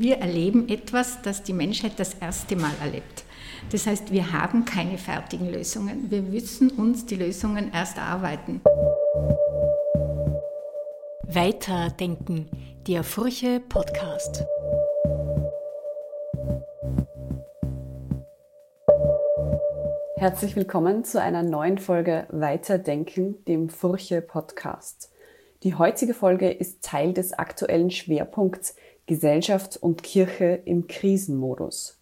wir erleben etwas, das die Menschheit das erste Mal erlebt. Das heißt, wir haben keine fertigen Lösungen. Wir müssen uns die Lösungen erst erarbeiten. Weiterdenken, der Furche Podcast. Herzlich willkommen zu einer neuen Folge Weiterdenken, dem Furche Podcast. Die heutige Folge ist Teil des aktuellen Schwerpunkts Gesellschaft und Kirche im Krisenmodus.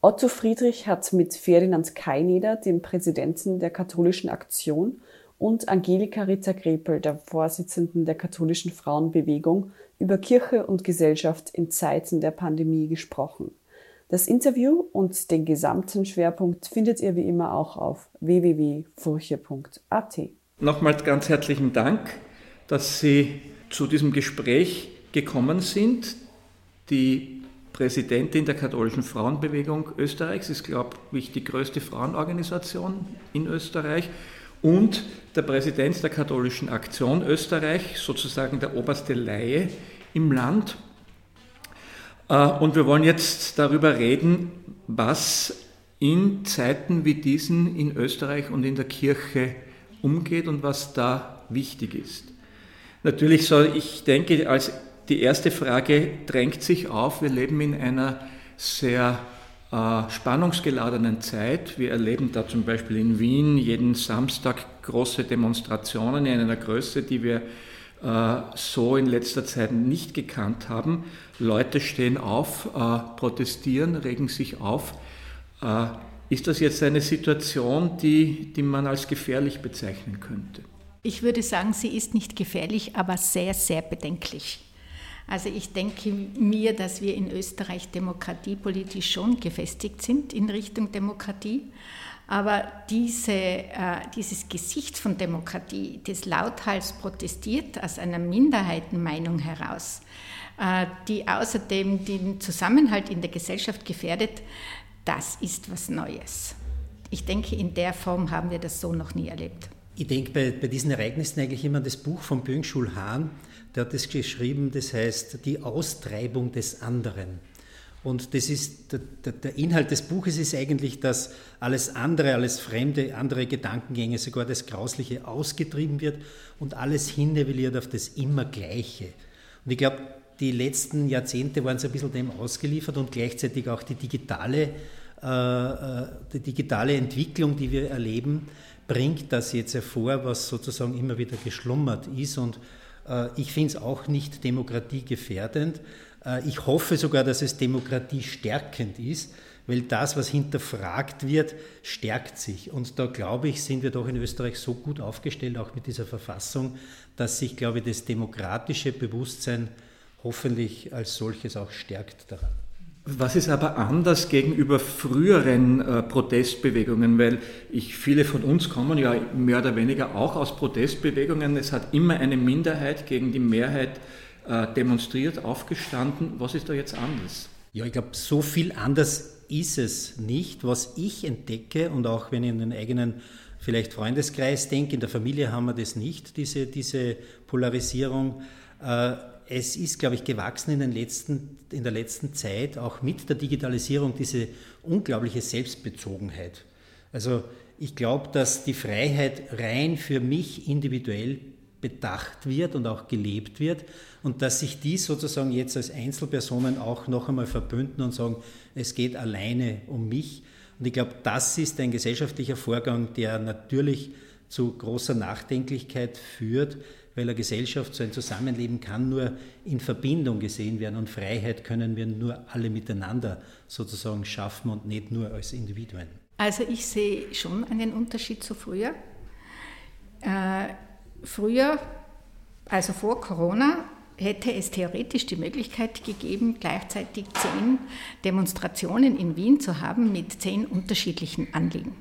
Otto Friedrich hat mit Ferdinand Kaineder, dem Präsidenten der Katholischen Aktion, und Angelika Ritter-Grepel, der Vorsitzenden der Katholischen Frauenbewegung, über Kirche und Gesellschaft in Zeiten der Pandemie gesprochen. Das Interview und den gesamten Schwerpunkt findet ihr wie immer auch auf www.furche.at. Nochmals ganz herzlichen Dank, dass Sie zu diesem Gespräch gekommen sind. Die Präsidentin der katholischen Frauenbewegung Österreichs ist, glaube ich, die größte Frauenorganisation in Österreich und der Präsident der katholischen Aktion Österreich, sozusagen der oberste Laie im Land. Äh, und wir wollen jetzt darüber reden, was in Zeiten wie diesen in Österreich und in der Kirche umgeht und was da wichtig ist. Natürlich soll ich denke, als die erste Frage drängt sich auf. Wir leben in einer sehr äh, spannungsgeladenen Zeit. Wir erleben da zum Beispiel in Wien jeden Samstag große Demonstrationen in einer Größe, die wir äh, so in letzter Zeit nicht gekannt haben. Leute stehen auf, äh, protestieren, regen sich auf. Äh, ist das jetzt eine Situation, die, die man als gefährlich bezeichnen könnte? Ich würde sagen, sie ist nicht gefährlich, aber sehr, sehr bedenklich. Also ich denke mir, dass wir in Österreich demokratiepolitisch schon gefestigt sind in Richtung Demokratie. Aber diese, äh, dieses Gesicht von Demokratie, das lauthals protestiert aus einer Minderheitenmeinung heraus, äh, die außerdem den Zusammenhalt in der Gesellschaft gefährdet, das ist was Neues. Ich denke, in der Form haben wir das so noch nie erlebt. Ich denke bei, bei diesen Ereignissen eigentlich immer an das Buch von Böngschul Hahn, der hat das geschrieben, das heißt die Austreibung des anderen. Und das ist der, der, Inhalt des Buches ist eigentlich, dass alles andere, alles Fremde, andere Gedankengänge, sogar das Grausliche ausgetrieben wird und alles hinnivelliert auf das Immergleiche. Und ich glaube, die letzten Jahrzehnte waren so ein bisschen dem ausgeliefert und gleichzeitig auch die digitale, äh, äh die digitale Entwicklung, die wir erleben, bringt das jetzt hervor, was sozusagen immer wieder geschlummert ist und ich finde es auch nicht demokratiegefährdend. Äh, ich hoffe sogar, dass es demokratiestärkend ist, weil das, was hinterfragt wird, stärkt sich. Und da glaube ich, sind wir doch in Österreich so gut aufgestellt, auch mit dieser Verfassung, dass sich, glaube ich, das demokratische Bewusstsein hoffentlich als solches auch stärkt daran. Was ist aber anders gegenüber früheren äh, Protestbewegungen? Weil ich, viele von uns kommen ja mehr oder weniger auch aus Protestbewegungen. Es hat immer eine Minderheit gegen die Mehrheit äh, demonstriert, aufgestanden. Was ist da jetzt anders? Ja, ich glaube, so viel anders ist es nicht. Was ich entdecke und auch wenn ich in den eigenen vielleicht Freundeskreis denke, in der Familie haben wir das nicht, diese, diese Polarisierung. Äh, es ist, glaube ich, gewachsen in, den letzten, in der letzten Zeit, auch mit der Digitalisierung, diese unglaubliche Selbstbezogenheit. Also ich glaube, dass die Freiheit rein für mich individuell bedacht wird und auch gelebt wird und dass sich die sozusagen jetzt als Einzelpersonen auch noch einmal verbünden und sagen, es geht alleine um mich. Und ich glaube, das ist ein gesellschaftlicher Vorgang, der natürlich zu großer Nachdenklichkeit führt, weil eine Gesellschaft, so ein Zusammenleben kann nur in Verbindung gesehen werden und Freiheit können wir nur alle miteinander sozusagen schaffen und nicht nur als Individuen. Also ich sehe schon einen Unterschied zu früher. Äh, früher, also vor Corona, hätte es theoretisch die Möglichkeit gegeben, gleichzeitig zehn Demonstrationen in Wien zu haben mit zehn unterschiedlichen Anliegen.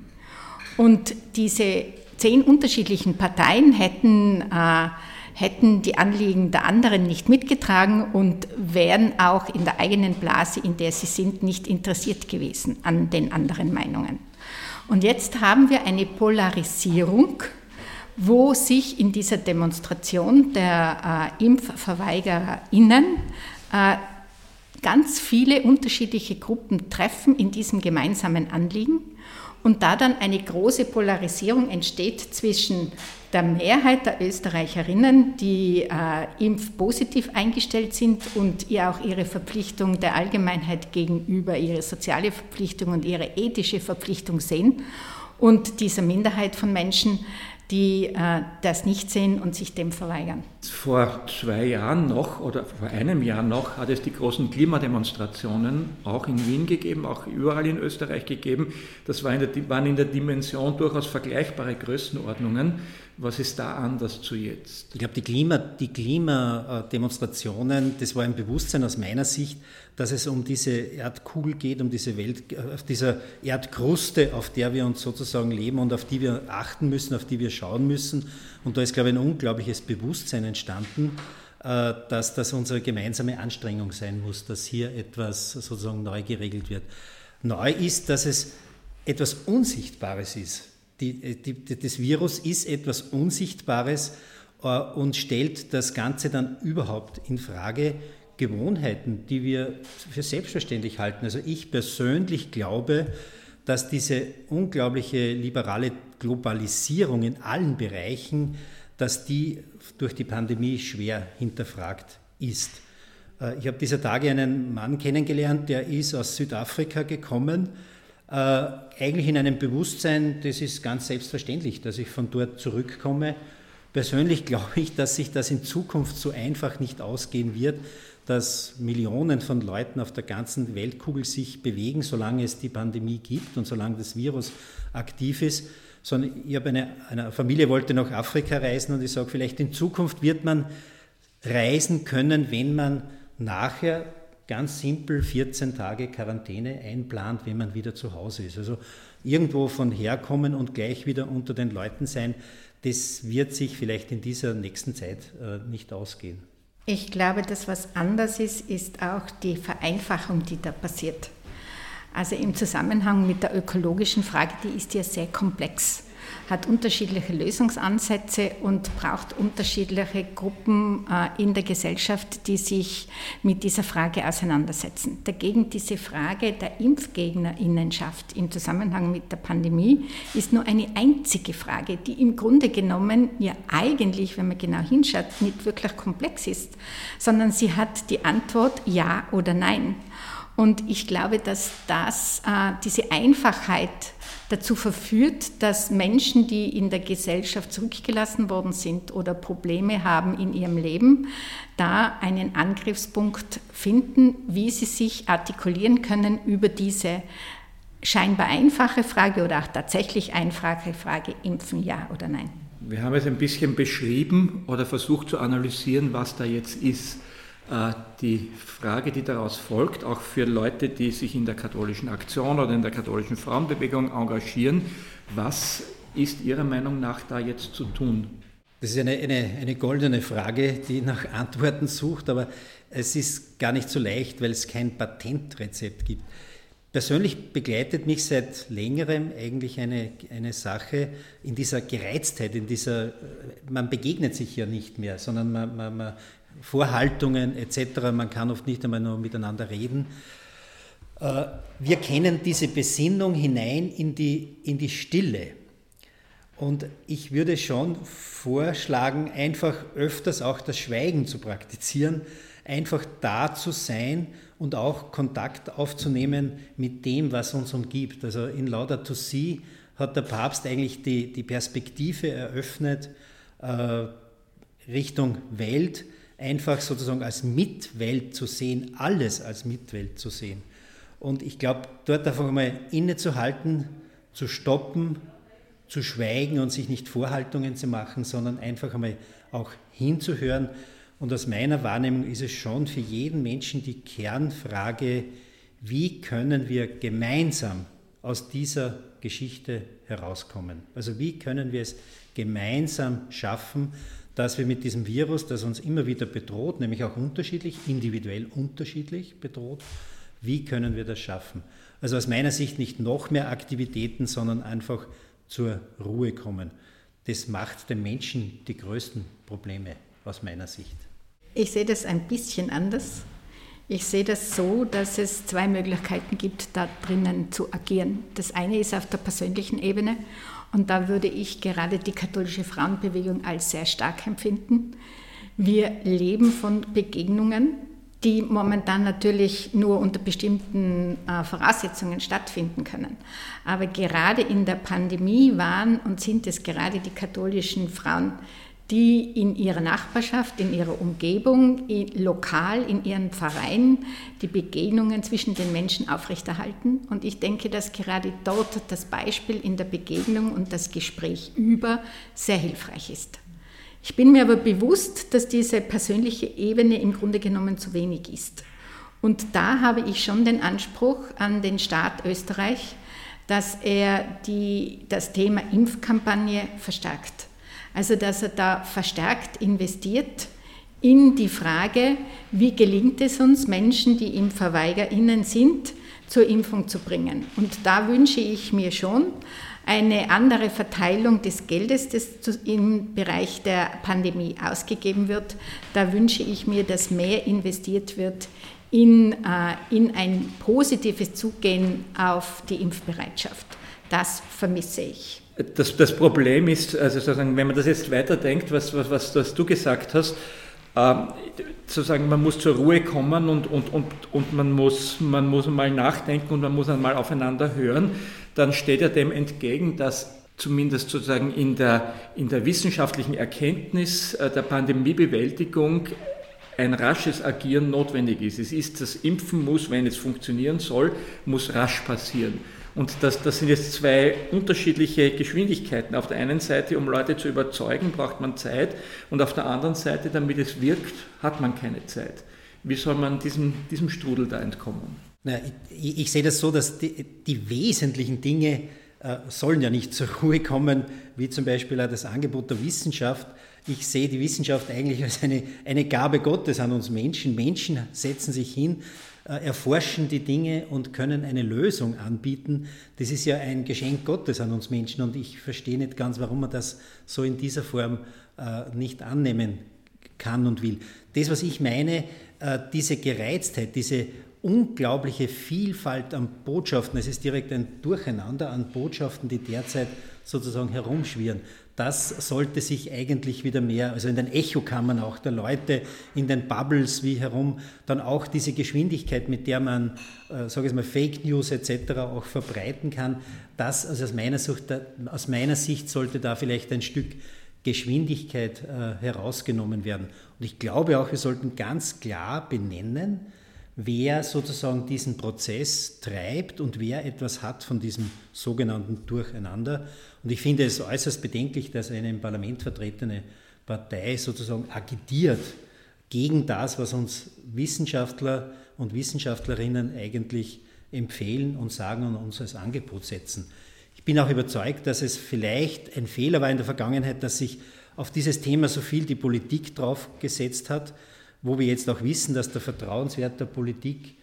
Und diese zehn unterschiedlichen Parteien hätten, äh, hätten die Anliegen der anderen nicht mitgetragen und wären auch in der eigenen Blase, in der sie sind, nicht interessiert gewesen an den anderen Meinungen. Und jetzt haben wir eine Polarisierung, wo sich in dieser Demonstration der äh, ImpfverweigererInnen äh, ganz viele unterschiedliche Gruppen treffen in diesem gemeinsamen Anliegen und da dann eine große Polarisierung entsteht zwischen der Mehrheit der Österreicherinnen, die äh, impfpositiv eingestellt sind und ihr auch ihre Verpflichtung der Allgemeinheit gegenüber, ihre soziale Verpflichtung und ihre ethische Verpflichtung sehen, und dieser Minderheit von Menschen, die äh, das nicht sehen und sich dem verweigern. Vor zwei Jahren noch oder vor einem Jahr noch hat es die großen Klimademonstrationen auch in Wien gegeben, auch überall in Österreich gegeben. Das war in der, waren in der Dimension durchaus vergleichbare Größenordnungen. Was ist da anders zu jetzt? Ich glaube, die, Klima, die Klimademonstrationen, das war ein Bewusstsein aus meiner Sicht, dass es um diese Erdkugel geht, um diese Welt, auf dieser Erdkruste, auf der wir uns sozusagen leben und auf die wir achten müssen, auf die wir schauen müssen. Und da ist, glaube ich, ein unglaubliches Bewusstsein entstanden, äh, dass das unsere gemeinsame Anstrengung sein muss, dass hier etwas sozusagen neu geregelt wird. Neu ist, dass es etwas Unsichtbares ist die, die, das Virus ist etwas Unsichtbares äh, und stellt das Ganze dann überhaupt in Frage. Gewohnheiten, die wir für selbstverständlich halten. Also ich persönlich glaube, dass diese unglaubliche liberale Globalisierung in allen Bereichen, dass die durch die Pandemie schwer hinterfragt ist. Äh, ich habe dieser Tage einen Mann kennengelernt, der ist aus Südafrika gekommen eigentlich in einem Bewusstsein, das ist ganz selbstverständlich, dass ich von dort zurückkomme. Persönlich glaube ich, dass sich das in Zukunft so einfach nicht ausgehen wird, dass Millionen von Leuten auf der ganzen Weltkugel sich bewegen, solange es die Pandemie gibt und solange das Virus aktiv ist. Sondern ich habe eine, eine Familie wollte nach Afrika reisen und ich sage, vielleicht in Zukunft wird man reisen können, wenn man nachher ganz simpel 14 Tage Quarantäne einplant, wenn man wieder zu Hause ist. Also irgendwo von herkommen und gleich wieder unter den Leuten sein, das wird sich vielleicht in dieser nächsten Zeit äh, nicht ausgehen. Ich glaube, das, was anders ist, ist auch die Vereinfachung, die da passiert. Also im Zusammenhang mit der ökologischen Frage, die ist ja sehr komplex hat unterschiedliche Lösungsansätze und braucht unterschiedliche Gruppen äh, in der Gesellschaft, die sich mit dieser Frage auseinandersetzen. Dagegen diese Frage der Impfgegnerinnenschaft im Zusammenhang mit der Pandemie ist nur eine einzige Frage, die im Grunde genommen ja eigentlich, wenn man genau hinschaut, nicht wirklich komplex ist, sondern sie hat die Antwort Ja oder Nein. Und ich glaube, dass das, äh, diese Einfachheit dazu verführt, dass Menschen, die in der Gesellschaft zurückgelassen worden sind oder Probleme haben in ihrem Leben, da einen Angriffspunkt finden, wie sie sich artikulieren können über diese scheinbar einfache Frage oder auch tatsächlich einfache Frage, impfen ja oder nein. Wir haben es ein bisschen beschrieben oder versucht zu analysieren, was da jetzt ist. Äh, die Frage, die daraus folgt, auch für Leute, die sich in der katholischen Aktion oder in der katholischen Frauenbewegung engagieren, was ist Ihrer Meinung nach da jetzt zu tun? Das ist eine, eine, eine goldene Frage, die nach Antworten sucht, aber es ist gar nicht so leicht, weil es kein Patentrezept gibt. Persönlich begleitet mich seit längerem eigentlich eine, eine Sache in dieser Gereiztheit, in dieser, man begegnet sich ja nicht mehr, sondern man, man, man Vorhaltungen etc. Man kann oft nicht einmal nur miteinander reden. Äh, wir kennen diese Besinnung hinein in die, in die Stille. Und ich würde schon vorschlagen, einfach öfters auch das Schweigen zu praktizieren, einfach da zu sein und auch Kontakt aufzunehmen mit dem, was uns umgibt. Also in Laudato Si hat der Papst eigentlich die, die Perspektive eröffnet äh, Richtung Welt, einfach sozusagen als Mitwelt zu sehen, alles als Mitwelt zu sehen. Und ich glaube, dort einfach mal innezuhalten, zu stoppen, zu schweigen und sich nicht Vorhaltungen zu machen, sondern einfach einmal auch hinzuhören. Und aus meiner Wahrnehmung ist es schon für jeden Menschen die Kernfrage, wie können wir gemeinsam aus dieser Geschichte herauskommen? Also wie können wir es gemeinsam schaffen, dass wir mit diesem Virus, das uns immer wieder bedroht, nämlich auch unterschiedlich, individuell unterschiedlich bedroht, wie können wir das schaffen? Also aus meiner Sicht nicht noch mehr Aktivitäten, sondern einfach zur Ruhe kommen. Das macht den Menschen die größten Probleme aus meiner Sicht. Ich sehe das ein bisschen anders. Ich sehe das so, dass es zwei Möglichkeiten gibt, da drinnen zu agieren. Das eine ist auf der persönlichen Ebene und da würde ich gerade die katholische Frauenbewegung als sehr stark empfinden. Wir leben von Begegnungen, die momentan natürlich nur unter bestimmten äh, Voraussetzungen stattfinden können. Aber gerade in der Pandemie waren und sind es gerade die katholischen Frauen, die in ihrer Nachbarschaft, in ihrer Umgebung, lokal, in ihren Pfarreien die Begegnungen zwischen den Menschen aufrechterhalten. Und ich denke, dass gerade dort das Beispiel in der Begegnung und das Gespräch über sehr hilfreich ist. Ich bin mir aber bewusst, dass diese persönliche Ebene im Grunde genommen zu wenig ist. Und da habe ich schon den Anspruch an den Staat Österreich, dass er die, das Thema Impfkampagne verstärkt. Also dass er da verstärkt investiert in die Frage, wie gelingt es uns, Menschen, die ImpfverweigerInnen sind, zur Impfung zu bringen. Und da wünsche ich mir schon eine andere Verteilung des Geldes, das im Bereich der Pandemie ausgegeben wird. Da wünsche ich mir, dass mehr investiert wird in, äh, in ein positives Zugehen auf die Impfbereitschaft. Das vermisse ich. Das, das Problem ist, also sozusagen, wenn man das jetzt weiterdenkt, was, was, was, was du gesagt hast, ähm, sozusagen, man muss zur Ruhe kommen und, und, und, und man, muss, man muss mal nachdenken und man muss einmal aufeinander hören, dann steht ja dem entgegen, dass zumindest sozusagen in der, in der wissenschaftlichen Erkenntnis äh, der Pandemiebewältigung ein rasches Agieren notwendig ist. Es ist, das Impfen muss, wenn es funktionieren soll, muss rasch passieren. Und das, das sind jetzt zwei unterschiedliche Geschwindigkeiten. Auf der einen Seite, um Leute zu überzeugen, braucht man Zeit und auf der anderen Seite, damit es wirkt, hat man keine Zeit. Wie soll man diesem, diesem Strudel da entkommen? Na, ich, ich, sehe das so, dass die, die wesentlichen Dinge äh, sollen ja nicht zur Ruhe kommen, wie zum Beispiel auch das Angebot der Wissenschaft. Ich sehe die Wissenschaft eigentlich als eine, eine Gabe Gottes an uns Menschen. Menschen setzen sich hin, erforschen die Dinge und können eine Lösung anbieten. Das ist ja ein Geschenk Gottes an uns Menschen und ich verstehe nicht ganz, warum man das so in dieser Form äh, nicht annehmen kann und will. Das, was ich meine, äh, diese Gereiztheit, diese unglaubliche Vielfalt an Botschaften, es ist direkt ein Durcheinander an Botschaften, die derzeit sozusagen herumschwirren das sollte sich eigentlich wieder mehr, also in den Echokammern auch der Leute, in den Bubbles wie herum, dann auch diese Geschwindigkeit, mit der man, äh, sage ich mal, Fake News etc. auch verbreiten kann, das, also aus meiner, Sicht, aus meiner Sicht sollte da vielleicht ein Stück Geschwindigkeit äh, herausgenommen werden. Und ich glaube auch, wir sollten ganz klar benennen, wer sozusagen diesen Prozess treibt und wer etwas hat von diesem sogenannten Durcheinander. Und ich finde es äußerst bedenklich, dass eine im Parlament vertretene Partei sozusagen agitiert gegen das, was uns Wissenschaftler und Wissenschaftlerinnen eigentlich empfehlen und sagen und uns als Angebot setzen. Ich bin auch überzeugt, dass es vielleicht ein Fehler war in der Vergangenheit, dass sich auf dieses Thema so viel die Politik drauf gesetzt hat wo wir jetzt auch wissen, dass der Vertrauenswert der Politik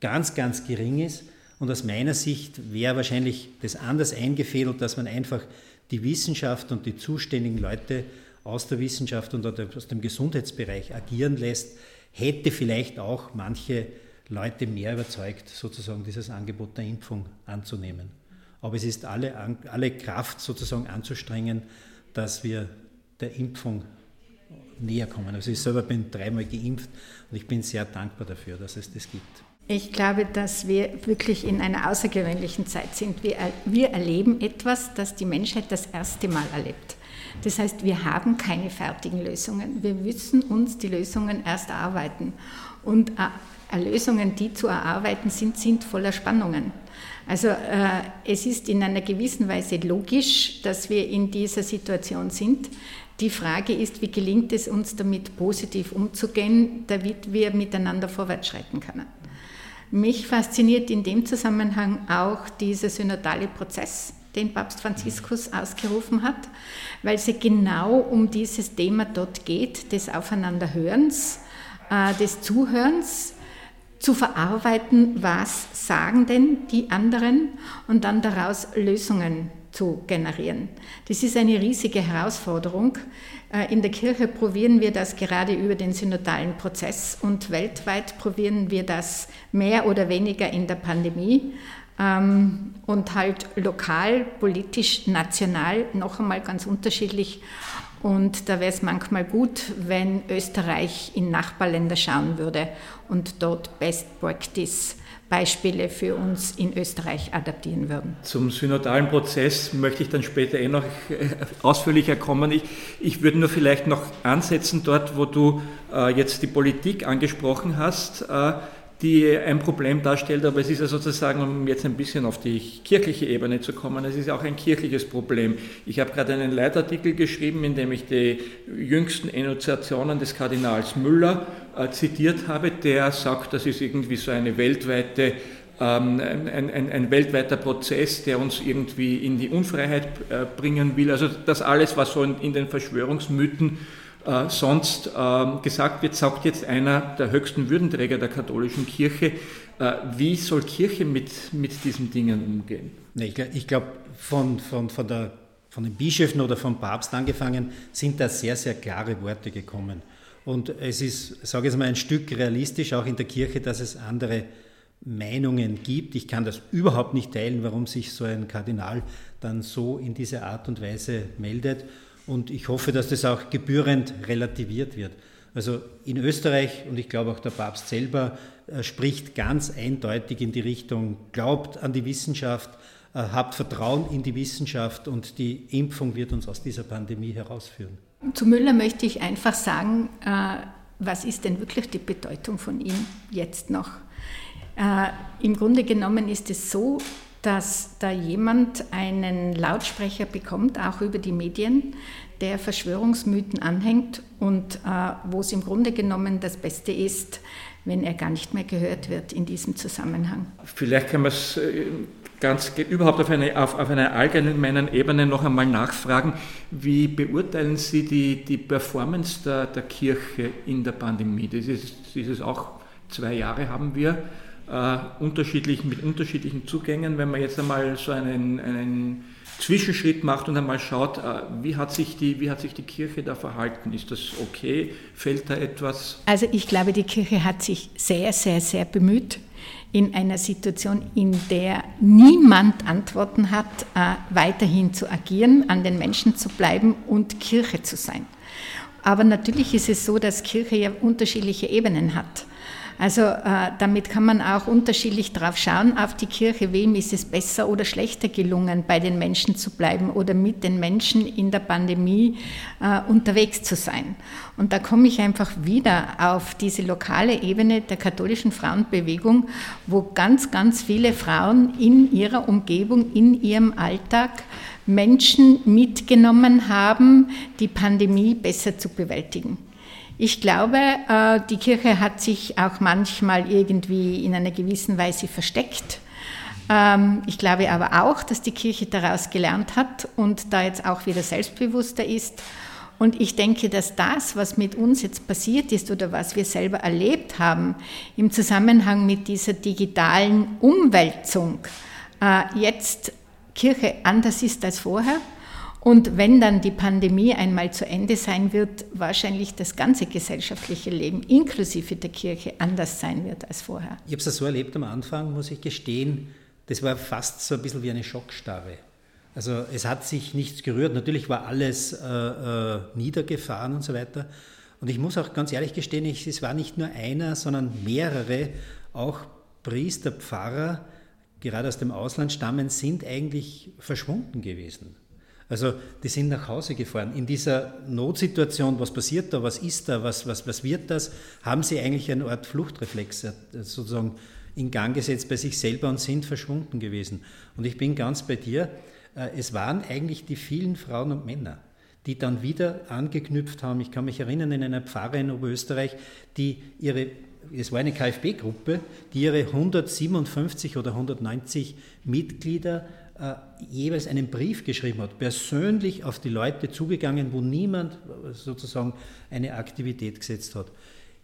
ganz, ganz gering ist. Und aus meiner Sicht wäre wahrscheinlich das anders eingefädelt, dass man einfach die Wissenschaft und die zuständigen Leute aus der Wissenschaft und aus dem Gesundheitsbereich agieren lässt, hätte vielleicht auch manche Leute mehr überzeugt, sozusagen dieses Angebot der Impfung anzunehmen. Aber es ist alle, alle Kraft sozusagen anzustrengen, dass wir der Impfung näher kommen. Also ich selber bin dreimal geimpft und ich bin sehr dankbar dafür, dass es das gibt. Ich glaube, dass wir wirklich in einer außergewöhnlichen Zeit sind. Wir, wir erleben etwas, das die Menschheit das erste Mal erlebt. Das heißt, wir haben keine fertigen Lösungen. Wir müssen uns die Lösungen erst erarbeiten. Und äh, Lösungen, die zu erarbeiten sind, sind voller Spannungen. Also äh, es ist in einer gewissen Weise logisch, dass wir in dieser Situation sind. Die Frage ist, wie gelingt es uns damit positiv umzugehen, damit wir miteinander vorwärts schreiten können. Mich fasziniert in dem Zusammenhang auch dieser synodale Prozess, den Papst Franziskus ausgerufen hat, weil es genau um dieses Thema dort geht, des Aufeinanderhörens, äh, des Zuhörens, zu verarbeiten, was sagen denn die anderen und dann daraus Lösungen zu generieren. Das ist eine riesige Herausforderung. Äh, in der Kirche probieren wir das gerade über den synodalen Prozess und weltweit probieren wir das mehr oder weniger in der Pandemie ähm, und halt lokal, politisch, national noch einmal ganz unterschiedlich. Und da wäre es manchmal gut, wenn Österreich in Nachbarländer schauen würde und dort Best Practice Beispiele für uns in Österreich adaptieren würden. Zum synodalen Prozess möchte ich dann später eh noch äh, ausführlicher kommen. Ich, ich würde nur vielleicht noch ansetzen dort, wo du äh, jetzt die Politik angesprochen hast. Äh, die ein Problem darstellt, aber es ist ja sozusagen, um jetzt ein bisschen auf die kirchliche Ebene zu kommen, es ist auch ein kirchliches Problem. Ich habe gerade einen Leitartikel geschrieben, in dem ich die jüngsten Enunziationen des Kardinals Müller äh, zitiert habe, der sagt, das ist irgendwie so eine weltweite ähm, ein, ein, ein, weltweiter Prozess, der uns irgendwie in die Unfreiheit äh, bringen will. Also das alles, was so in, in den Verschwörungsmythen äh, sonst äh, gesagt wird, sagt jetzt einer der höchsten Würdenträger der katholischen Kirche. Äh, wie soll Kirche mit, mit diesen Dingen umgehen? Ich glaube, von, von, von, von den Bischöfen oder vom Papst angefangen sind da sehr, sehr klare Worte gekommen. Und es ist, sage ich mal, ein Stück realistisch auch in der Kirche, dass es andere Meinungen gibt. Ich kann das überhaupt nicht teilen, warum sich so ein Kardinal dann so in dieser Art und Weise meldet. Und ich hoffe, dass das auch gebührend relativiert wird. Also in Österreich, und ich glaube auch der Papst selber, äh, spricht ganz eindeutig in die Richtung, glaubt an die Wissenschaft, äh, habt Vertrauen in die Wissenschaft und die Impfung wird uns aus dieser Pandemie herausführen. Zu Müller möchte ich einfach sagen, äh, was ist denn wirklich die Bedeutung von ihm jetzt noch? Im Grunde genommen ist es so, dass da jemand einen Lautsprecher bekommt, auch über die Medien, der Verschwörungsmythen anhängt und äh, wo es im Grunde genommen das Beste ist, wenn er gar nicht mehr gehört wird in diesem Zusammenhang. Vielleicht kann man es äh, ganz überhaupt auf, eine, auf, auf einer allgemeinen Ebene noch einmal nachfragen. Wie beurteilen Sie die, die Performance der, der Kirche in der Pandemie? Das ist, das ist auch zwei Jahre haben wir äh, unterschiedlich, mit unterschiedlichen Zugängen. Wenn man jetzt einmal so einen, einen Zwischenschritt macht und einmal schaut, äh, wie hat, sich die, wie hat sich die Kirche da verhalten? Ist das okay? Fällt da etwas? Also ich glaube, die Kirche hat sich sehr, sehr, sehr bemüht in einer Situation, in der niemand Antworten hat, äh, weiterhin zu agieren, an den Menschen zu bleiben und Kirche zu sein. Aber natürlich ist es so, dass Kirche ja unterschiedliche Ebenen hat. Also äh, damit kann man auch unterschiedlich drauf schauen, auf die Kirche, wem ist es besser oder schlechter gelungen, bei den Menschen zu bleiben oder mit den Menschen in der Pandemie äh, unterwegs zu sein. Und da komme ich einfach wieder auf diese lokale Ebene der katholischen Frauenbewegung, wo ganz, ganz viele Frauen in ihrer Umgebung, in ihrem Alltag Menschen mitgenommen haben, die Pandemie besser zu bewältigen. Ich glaube, äh, die Kirche hat sich auch manchmal irgendwie in einer gewissen Weise versteckt. Ähm, ich glaube aber auch, dass die Kirche daraus gelernt hat und da jetzt auch wieder selbstbewusster ist. Und ich denke, dass das, was mit uns jetzt passiert ist oder was wir selber erlebt haben im Zusammenhang mit dieser digitalen Umwälzung, äh, jetzt Kirche anders ist als vorher und wenn dann die Pandemie einmal zu Ende sein wird, wahrscheinlich das ganze gesellschaftliche Leben inklusive der Kirche anders sein wird als vorher. Ich habe es so erlebt am Anfang, muss ich gestehen, das war fast so ein bisschen wie eine Schockstarre. Also es hat sich nichts gerührt, natürlich war alles äh, äh, niedergefahren und so weiter. Und ich muss auch ganz ehrlich gestehen, ich, es war nicht nur einer, sondern mehrere, auch Priester, Pfarrer, gerade aus dem Ausland stammen, sind eigentlich verschwunden gewesen. Also die sind nach Hause gefahren. In dieser Notsituation, was passiert da, was ist da, was, was, was wird das, haben sie eigentlich eine Art Fluchtreflex äh, sozusagen in Gang gesetzt bei sich selber und sind verschwunden gewesen. Und ich bin ganz bei dir, äh, es waren eigentlich die vielen Frauen und Männer, die dann wieder angeknüpft haben. Ich kann mich erinnern, in einer Pfarre in Oberösterreich, die ihre es war eine KfB-Gruppe, die ihre 157 oder 190 Mitglieder äh, jeweils einen Brief geschrieben hat, persönlich auf die Leute zugegangen, wo niemand sozusagen eine Aktivität gesetzt hat.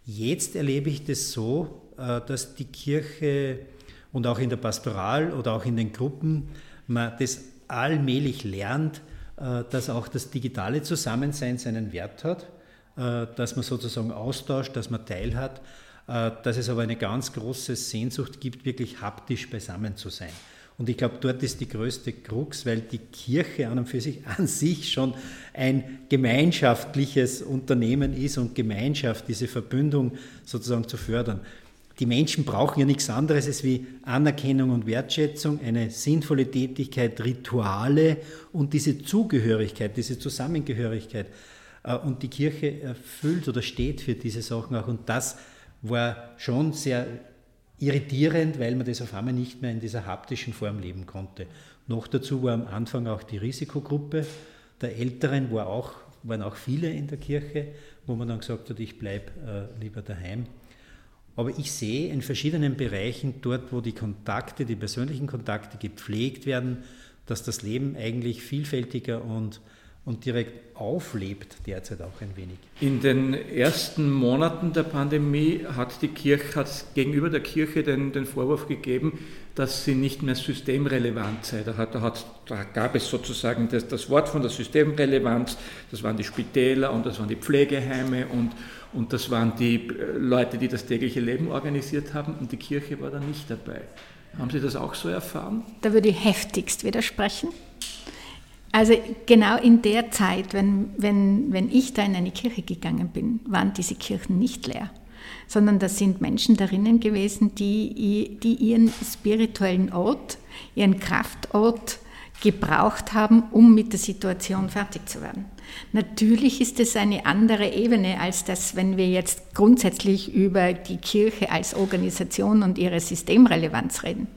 Jetzt erlebe ich das so, äh, dass die Kirche und auch in der Pastoral oder auch in den Gruppen man das allmählich lernt, äh, dass auch das digitale Zusammensein seinen Wert hat, dass man sozusagen austauscht, dass man teilhat, dass es aber eine ganz große Sehnsucht gibt, wirklich haptisch beisammen zu sein. Und ich glaube, dort ist die größte Krux, weil die Kirche an und für sich an sich schon ein gemeinschaftliches Unternehmen ist und Gemeinschaft, diese Verbündung sozusagen zu fördern. Die Menschen brauchen ja nichts anderes als wie Anerkennung und Wertschätzung, eine sinnvolle Tätigkeit, Rituale und diese Zugehörigkeit, diese Zusammengehörigkeit. Äh, und die Kirche erfüllt oder steht für diese Sachen auch. Und das war schon sehr irritierend, weil man das auf einmal nicht mehr in dieser haptischen Form leben konnte. Noch dazu war am Anfang auch die Risikogruppe der Älteren, war auch, waren auch viele in der Kirche, wo man dann gesagt hat, ich bleibe äh, lieber daheim. Aber ich sehe in verschiedenen Bereichen, dort wo die Kontakte, die persönlichen Kontakte gepflegt werden, dass das Leben eigentlich vielfältiger und und direkt auflebt derzeit auch ein wenig. In den ersten Monaten der Pandemie hat die Kirche hat gegenüber der Kirche den, den Vorwurf gegeben, dass sie nicht mehr systemrelevant sei. Da, hat, da, hat, da gab es sozusagen das, das, Wort von der Systemrelevanz, das waren die Spitäler und das waren die Pflegeheime und, und das waren die Leute, die das tägliche Leben organisiert haben und die Kirche war da nicht dabei. Haben Sie das auch so erfahren? Da würde ich heftigst widersprechen. Also genau in der Zeit, wenn, wenn, wenn ich da in eine Kirche gegangen bin, waren diese Kirchen nicht leer, sondern da sind Menschen darinnen gewesen, die, die ihren spirituellen Ort, ihren Kraftort gebraucht haben, um mit der Situation fertig zu werden. Natürlich ist es eine andere Ebene als das, wenn wir jetzt grundsätzlich über die Kirche als Organisation und ihre Systemrelevanz reden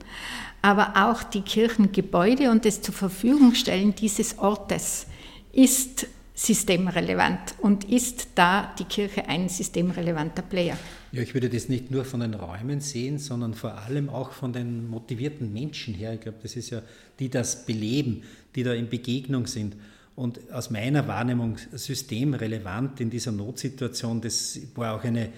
aber auch die Kirchengebäude und das zur Verfügung stellen dieses Ortes ist systemrelevant und ist da die Kirche ein systemrelevanter Player. Ja, ich würde das nicht nur von den Räumen sehen, sondern vor allem auch von den motivierten Menschen her. Ich glaube, das ist ja, die das beleben, die da in Begegnung sind. Und aus meiner Wahrnehmung systemrelevant in dieser Notsituation, das war auch eine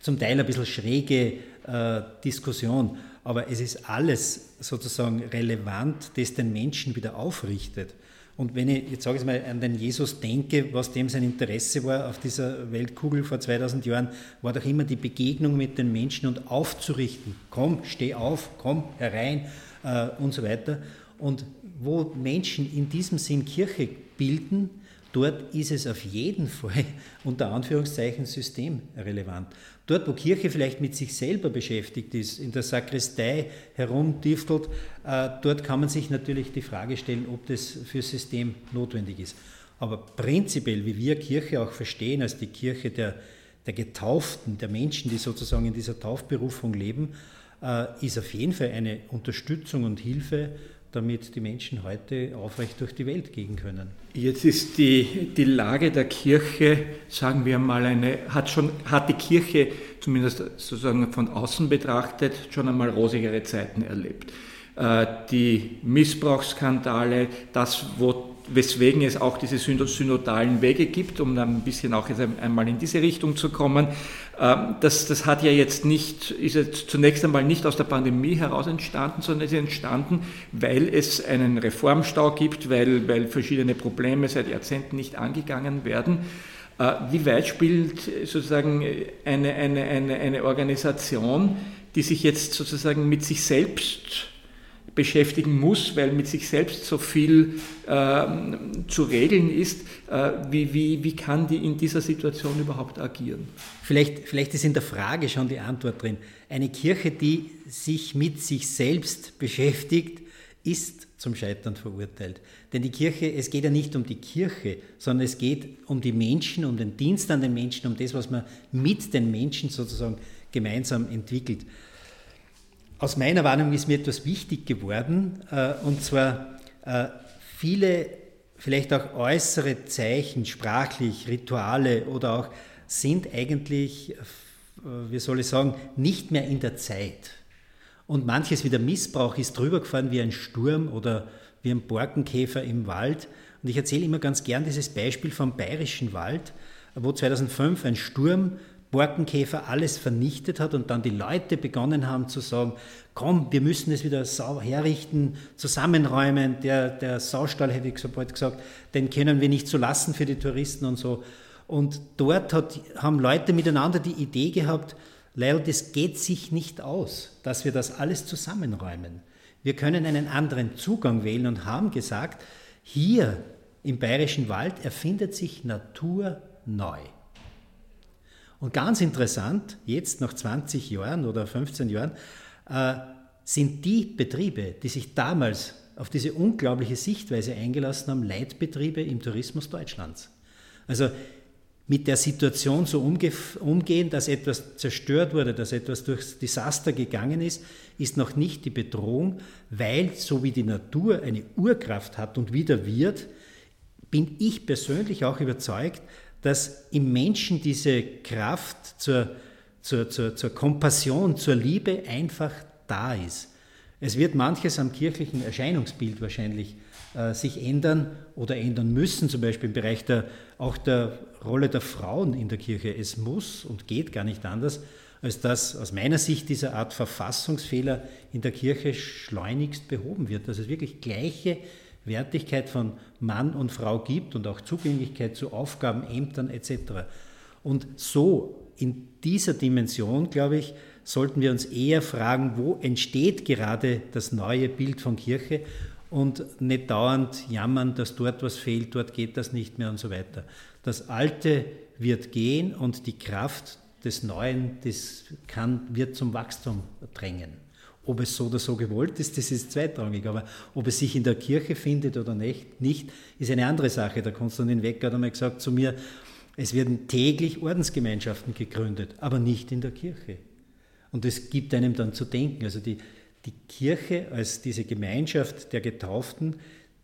zum Teil ein bisschen schräge äh, Diskussion aber es ist alles sozusagen relevant, das den Menschen wieder aufrichtet. Und wenn ich, jetzt sage ich mal, an den Jesus denke, was dem sein Interesse war auf dieser Weltkugel vor 2000 Jahren, war doch immer die Begegnung mit den Menschen und aufzurichten. Komm, steh auf, komm herein äh, und so weiter. Und wo Menschen in diesem Sinn Kirche bilden, dort ist es auf jeden Fall unter Anführungszeichen systemrelevant. Dort, wo Kirche vielleicht mit sich selber beschäftigt ist, in der Sakristei herumdiftelt, äh, dort kann man sich natürlich die Frage stellen, ob das für System notwendig ist. Aber prinzipiell, wie wir Kirche auch verstehen, als die Kirche der, der Getauften, der Menschen, die sozusagen in dieser Taufberufung leben, äh, ist auf jeden Fall eine Unterstützung und Hilfe damit die Menschen heute aufrecht durch die Welt gehen können. Jetzt ist die, die Lage der Kirche, sagen wir mal, eine, hat, schon, hat die Kirche zumindest sozusagen von außen betrachtet schon einmal rosigere Zeiten erlebt. Äh, die Missbrauchsskandale, das, wo weswegen es auch diese synodalen Wege gibt, um dann ein bisschen auch jetzt einmal in diese Richtung zu kommen. Ähm, das, das hat ja jetzt nicht, ist jetzt zunächst einmal nicht aus der Pandemie heraus entstanden, sondern ist entstanden, weil es einen Reformstau gibt, weil, weil verschiedene Probleme seit Jahrzehnten nicht angegangen werden. Äh, wie weit spielt sozusagen eine, eine, eine, eine Organisation, die sich jetzt sozusagen mit sich selbst beschäftigen muss, weil mit sich selbst so viel äh, zu regeln ist. Äh, wie, wie, wie kann die in dieser Situation überhaupt agieren? Vielleicht, vielleicht ist in der Frage schon die Antwort drin. Eine Kirche, die sich mit sich selbst beschäftigt, ist zum Scheitern verurteilt. Denn die Kirche, es geht ja nicht um die Kirche, sondern es geht um die Menschen, um den Dienst an den Menschen, um das, was man mit den Menschen sozusagen gemeinsam entwickelt. Aus meiner Warnung ist mir etwas wichtig geworden, äh, und zwar äh, viele vielleicht auch äußere Zeichen, sprachlich, Rituale oder auch, sind eigentlich, äh, wie soll ich sagen, nicht mehr in der Zeit. Und manches wie der Missbrauch ist drüber gefahren wie ein Sturm oder wie ein Borkenkäfer im Wald. Und ich erzähle immer ganz gern dieses Beispiel vom bayerischen Wald, wo 2005 ein Sturm Borkenkäfer alles vernichtet hat und dann die Leute begonnen haben zu sagen, komm, wir müssen es wieder herrichten, zusammenräumen, der, der Saustall, hätte ich so bald gesagt, den können wir nicht so lassen für die Touristen und so. Und dort hat, haben Leute miteinander die Idee gehabt, Leil, das geht sich nicht aus, dass wir das alles zusammenräumen. Wir können einen anderen Zugang wählen und haben gesagt, hier im Bayerischen Wald erfindet sich Natur neu. Und ganz interessant, jetzt nach 20 Jahren oder 15 Jahren, äh, sind die Betriebe, die sich damals auf diese unglaubliche Sichtweise eingelassen haben, Leitbetriebe im Tourismus Deutschlands. Also mit der Situation so umge umgehen, dass etwas zerstört wurde, dass etwas durchs Desaster gegangen ist, ist noch nicht die Bedrohung, weil so wie die Natur eine Urkraft hat und wieder wird, bin ich persönlich auch überzeugt, dass im Menschen diese Kraft zur, zur, zur, zur Kompassion, zur Liebe einfach da ist. Es wird manches am kirchlichen Erscheinungsbild wahrscheinlich äh, sich ändern oder ändern müssen, zum Beispiel im Bereich der, auch der Rolle der Frauen in der Kirche. Es muss und geht gar nicht anders, als dass aus meiner Sicht diese Art Verfassungsfehler in der Kirche schleunigst behoben wird, dass es wirklich gleiche Wertigkeit von Mann und Frau gibt und auch Zugänglichkeit zu Aufgaben, Ämtern etc. Und so in dieser Dimension, glaube ich, sollten wir uns eher fragen, wo entsteht gerade das neue Bild von Kirche und nicht dauernd jammern, dass dort was fehlt, dort geht das nicht mehr und so weiter. Das Alte wird gehen und die Kraft des Neuen, das kann, wird zum Wachstum drängen. Ob es so oder so gewollt ist, das ist zweitrangig. Aber ob es sich in der Kirche findet oder nicht, nicht ist eine andere Sache. Der Konstantin Wecker hat einmal gesagt zu mir, es werden täglich Ordensgemeinschaften gegründet, aber nicht in der Kirche. Und es gibt einem dann zu denken. Also die, die Kirche als diese Gemeinschaft der Getauften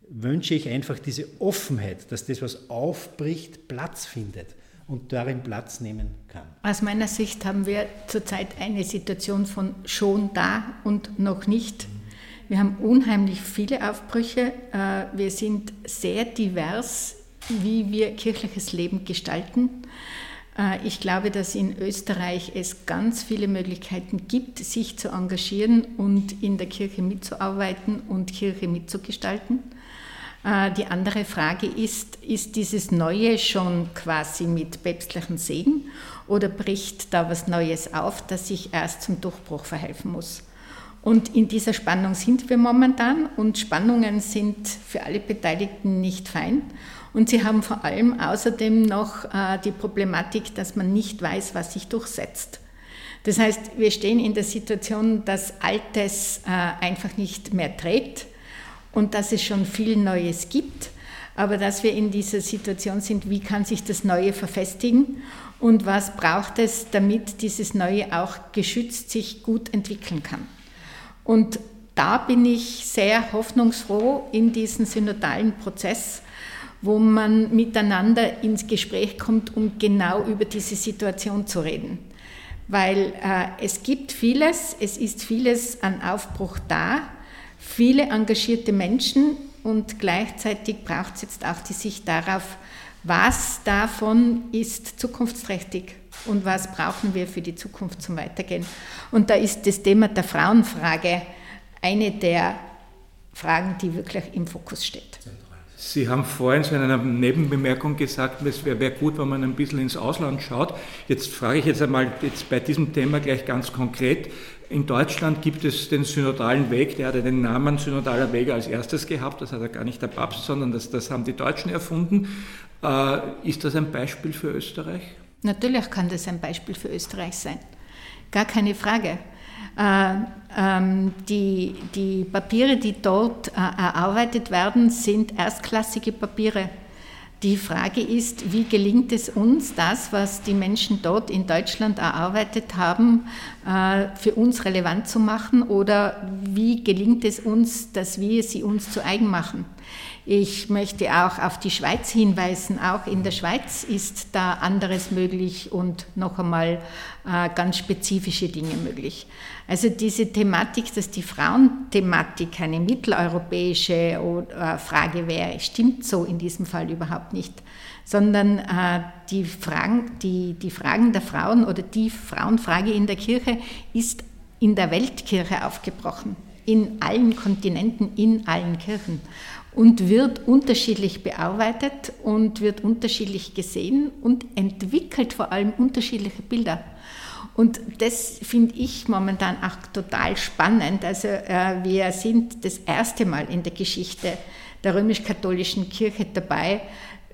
wünsche ich einfach diese Offenheit, dass das, was aufbricht, Platz findet und darin Platz nehmen kann. Aus meiner Sicht haben wir zurzeit eine Situation von schon da und noch nicht. Wir haben unheimlich viele Aufbrüche. Äh, wir sind sehr divers, wie wir kirchliches Leben gestalten. Äh, ich glaube, dass in Österreich es ganz viele Möglichkeiten gibt, sich zu engagieren und in der Kirche mitzuarbeiten und Kirche mitzugestalten. Äh, die andere Frage ist, ist dieses Neue schon quasi mit päpstlichem Segen oder bricht da was Neues auf, das sich erst zum Durchbruch verhelfen muss? Und in dieser Spannung sind wir momentan und Spannungen sind für alle Beteiligten nicht fein. Und sie haben vor allem außerdem noch äh, die Problematik, dass man nicht weiß, was sich durchsetzt. Das heißt, wir stehen in der Situation, dass Altes äh, einfach nicht mehr trägt und dass es schon viel Neues gibt, aber dass wir in dieser Situation sind, wie kann sich das Neue verfestigen und was braucht es, damit dieses Neue auch geschützt sich gut entwickeln kann. Und da bin ich sehr hoffnungsfroh in diesen synodalen Prozess, wo man miteinander ins Gespräch kommt, um genau über diese Situation zu reden. Weil äh, es gibt vieles, es ist vieles an Aufbruch da, viele engagierte Menschen und gleichzeitig braucht es jetzt auch die Sicht darauf, was davon ist zukunftsträchtig und was brauchen wir für die Zukunft zum Weitergehen. Und da ist das Thema der Frauenfrage eine der Fragen, die wirklich im Fokus steht. Sie haben vorhin so in einer Nebenbemerkung gesagt, es wäre wär gut, wenn man ein bisschen ins Ausland schaut. Jetzt frage ich jetzt einmal jetzt bei diesem Thema gleich ganz konkret. In Deutschland gibt es den synodalen Weg, der hat den Namen synodaler Weg als erstes gehabt, das hat ja gar nicht der Papst, sondern das, das haben die Deutschen erfunden. Äh, ist das ein Beispiel für Österreich? Natürlich kann das ein Beispiel für Österreich sein. Gar keine Frage. Äh, ähm, die, die Papiere, die dort äh, erarbeitet werden, sind erstklassige Papiere. Die Frage ist, wie gelingt es uns, das, was die Menschen dort in Deutschland erarbeitet haben, äh, für uns relevant zu machen oder wie gelingt es uns, dass wir sie uns zu eigen machen? Ich möchte auch auf die Schweiz hinweisen. Auch in der Schweiz ist da anderes möglich und noch einmal äh, ganz spezifische Dinge möglich. Also diese Thematik, dass die Frauenthematik eine mitteleuropäische äh, Frage wäre, stimmt so in diesem Fall überhaupt nicht, sondern äh, die, Fragen, die, die Fragen der Frauen oder die Frauenfrage in der Kirche ist in der Weltkirche aufgebrochen, in allen Kontinenten, in allen Kirchen und wird unterschiedlich bearbeitet und wird unterschiedlich gesehen und entwickelt vor allem unterschiedliche Bilder. Und das finde ich momentan auch total spannend. Also äh, wir sind das erste Mal in der Geschichte der römisch-katholischen Kirche dabei,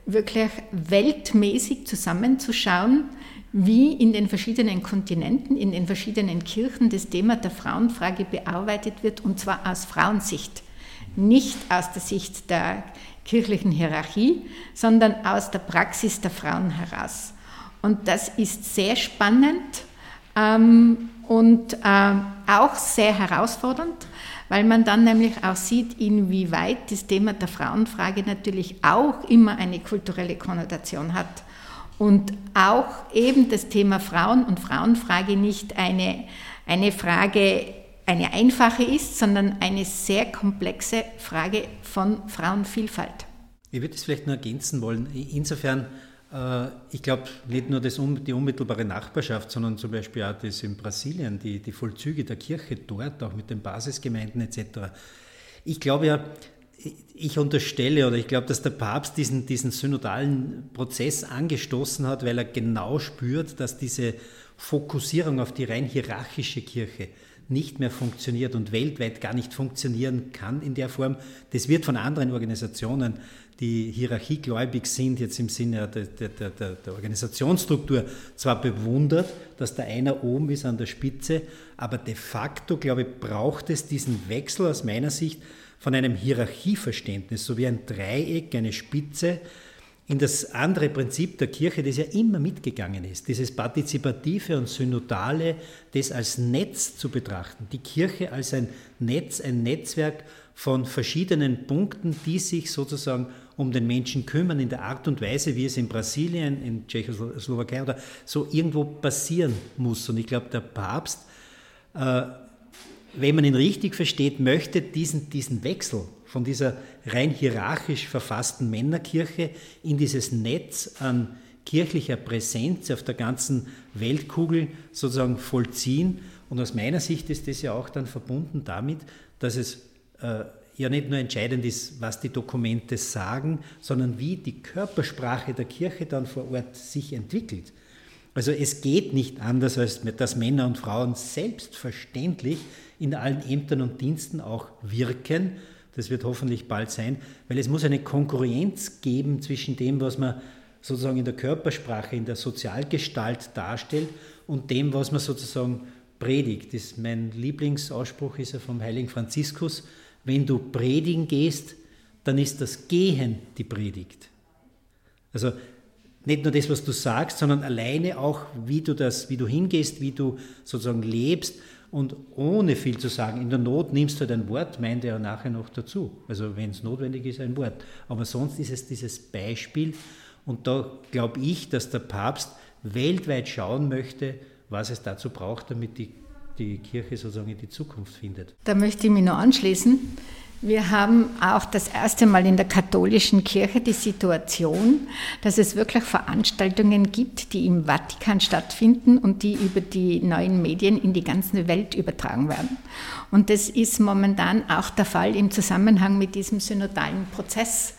wirklich weltmäßig zusammenzuschauen, wie in den verschiedenen Kontinenten, in den verschiedenen Kirchen das Thema der Frauenfrage bearbeitet wird, und zwar aus Frauensicht. Nicht aus der Sicht der kirchlichen Hierarchie, sondern aus der Praxis der Frauen heraus. Und das ist sehr spannend ähm, und äh, auch sehr herausfordernd, weil man dann nämlich auch sieht, inwieweit das Thema der Frauenfrage natürlich auch immer eine kulturelle Konnotation hat und auch eben das Thema Frauen und Frauenfrage nicht eine, eine Frage, eine einfache ist, sondern eine sehr komplexe Frage von Frauenvielfalt. Ich würde es vielleicht nur ergänzen wollen. Insofern äh, ich glaube, nicht nur das, die unmittelbare Nachbarschaft, sondern zum Beispiel auch das in Brasilien, die, die Vollzüge der Kirche dort, auch mit den Basisgemeinden etc. Ich glaube ja, ich unterstelle oder ich glaube, dass der Papst diesen, diesen synodalen Prozess angestoßen hat, weil er genau spürt, dass diese Fokussierung auf die rein hierarchische Kirche nicht mehr funktioniert und weltweit gar nicht funktionieren kann in der Form. Das wird von anderen Organisationen die hierarchiegläubig sind, jetzt im Sinne der, der, der, der, Organisationsstruktur, zwar bewundert, dass da einer oben ist an der Spitze, aber de facto, glaube ich, braucht es diesen Wechsel aus meiner Sicht von einem Hierarchieverständnis, so wie ein Dreieck, eine Spitze, in das andere Prinzip der Kirche, das ja immer mitgegangen ist, dieses Partizipative und Synodale, das als Netz zu betrachten, die Kirche als ein Netz, ein Netzwerk von verschiedenen Punkten, die sich sozusagen um den Menschen kümmern in der Art und Weise, wie es in Brasilien, in Tschechoslowakei oder so irgendwo passieren muss. Und ich glaube, der Papst, äh, wenn man ihn richtig versteht, möchte diesen, diesen Wechsel von dieser rein hierarchisch verfassten Männerkirche in dieses Netz an kirchlicher Präsenz auf der ganzen Weltkugel sozusagen vollziehen. Und aus meiner Sicht ist das ja auch dann verbunden damit, dass es äh, ja nicht nur entscheidend ist, was die Dokumente sagen, sondern wie die Körpersprache der Kirche dann vor Ort sich entwickelt. Also es geht nicht anders, als dass Männer und Frauen selbstverständlich in allen Ämtern und Diensten auch wirken. Das wird hoffentlich bald sein, weil es muss eine Konkurrenz geben zwischen dem, was man sozusagen in der Körpersprache, in der Sozialgestalt darstellt und dem, was man sozusagen predigt. Das mein Lieblingsausspruch ist ja vom heiligen Franziskus, wenn du predigen gehst, dann ist das Gehen die Predigt. Also nicht nur das, was du sagst, sondern alleine auch, wie du das, wie du hingehst, wie du sozusagen lebst und ohne viel zu sagen. In der Not nimmst du halt ein Wort, meint er ja nachher noch dazu. Also wenn es notwendig ist, ein Wort. Aber sonst ist es dieses Beispiel und da glaube ich, dass der Papst weltweit schauen möchte, was es dazu braucht, damit die die Kirche sozusagen in die Zukunft findet. Da möchte ich mich noch anschließen. Wir haben auch das erste Mal in der katholischen Kirche die Situation, dass es wirklich Veranstaltungen gibt, die im Vatikan stattfinden und die über die neuen Medien in die ganze Welt übertragen werden. Und das ist momentan auch der Fall im Zusammenhang mit diesem synodalen Prozess.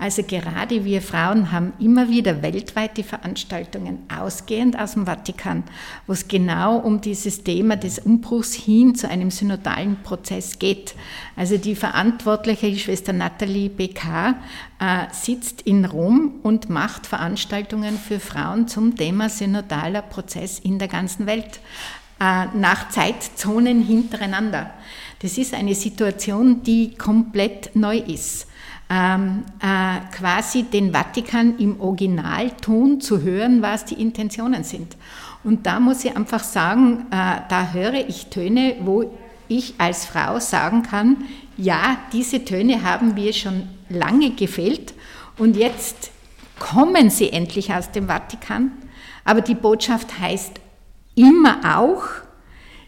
Also gerade wir Frauen haben immer wieder weltweite Veranstaltungen ausgehend aus dem Vatikan, wo es genau um dieses Thema des Umbruchs hin zu einem synodalen Prozess geht. Also die verantwortliche Schwester Nathalie BK äh, sitzt in Rom und macht Veranstaltungen für Frauen zum Thema synodaler Prozess in der ganzen Welt äh, nach Zeitzonen hintereinander. Das ist eine Situation, die komplett neu ist ähm, äh, quasi den Vatikan im Originalton zu hören, was die Intentionen sind. Und da muss ich einfach sagen, äh, da höre ich Töne, wo ich als Frau sagen kann, ja, diese Töne haben mir schon lange gefehlt und jetzt kommen sie endlich aus dem Vatikan. Aber die Botschaft heißt immer auch,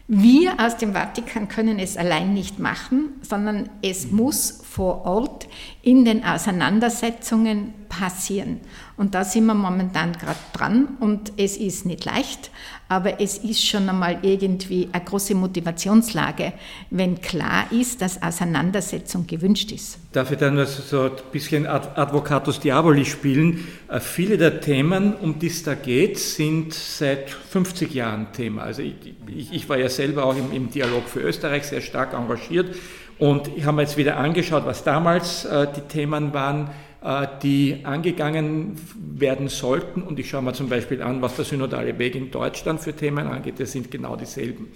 Wir aus dem Vatikan können es allein nicht machen, sondern es muss vor Ort in den Auseinandersetzungen passieren. Und da sind wir momentan gerade dran und es ist nicht leicht, aber es ist schon einmal irgendwie eine große Motivationslage, wenn klar ist, dass Auseinandersetzung gewünscht ist. Darf ich dann so ein bisschen Advocatus Diaboli spielen? Äh, viele der Themen, um die es da geht, sind seit 50 Jahren Thema. Also ich, ich, ich war ja selber auch im, im Dialog für Österreich sehr stark engagiert und ich habe mir jetzt wieder angeschaut, was damals äh, die Themen waren, die angegangen werden sollten. Und ich schaue mir zum Beispiel an, was der synodale Weg in Deutschland für Themen angeht. Das sind genau dieselben.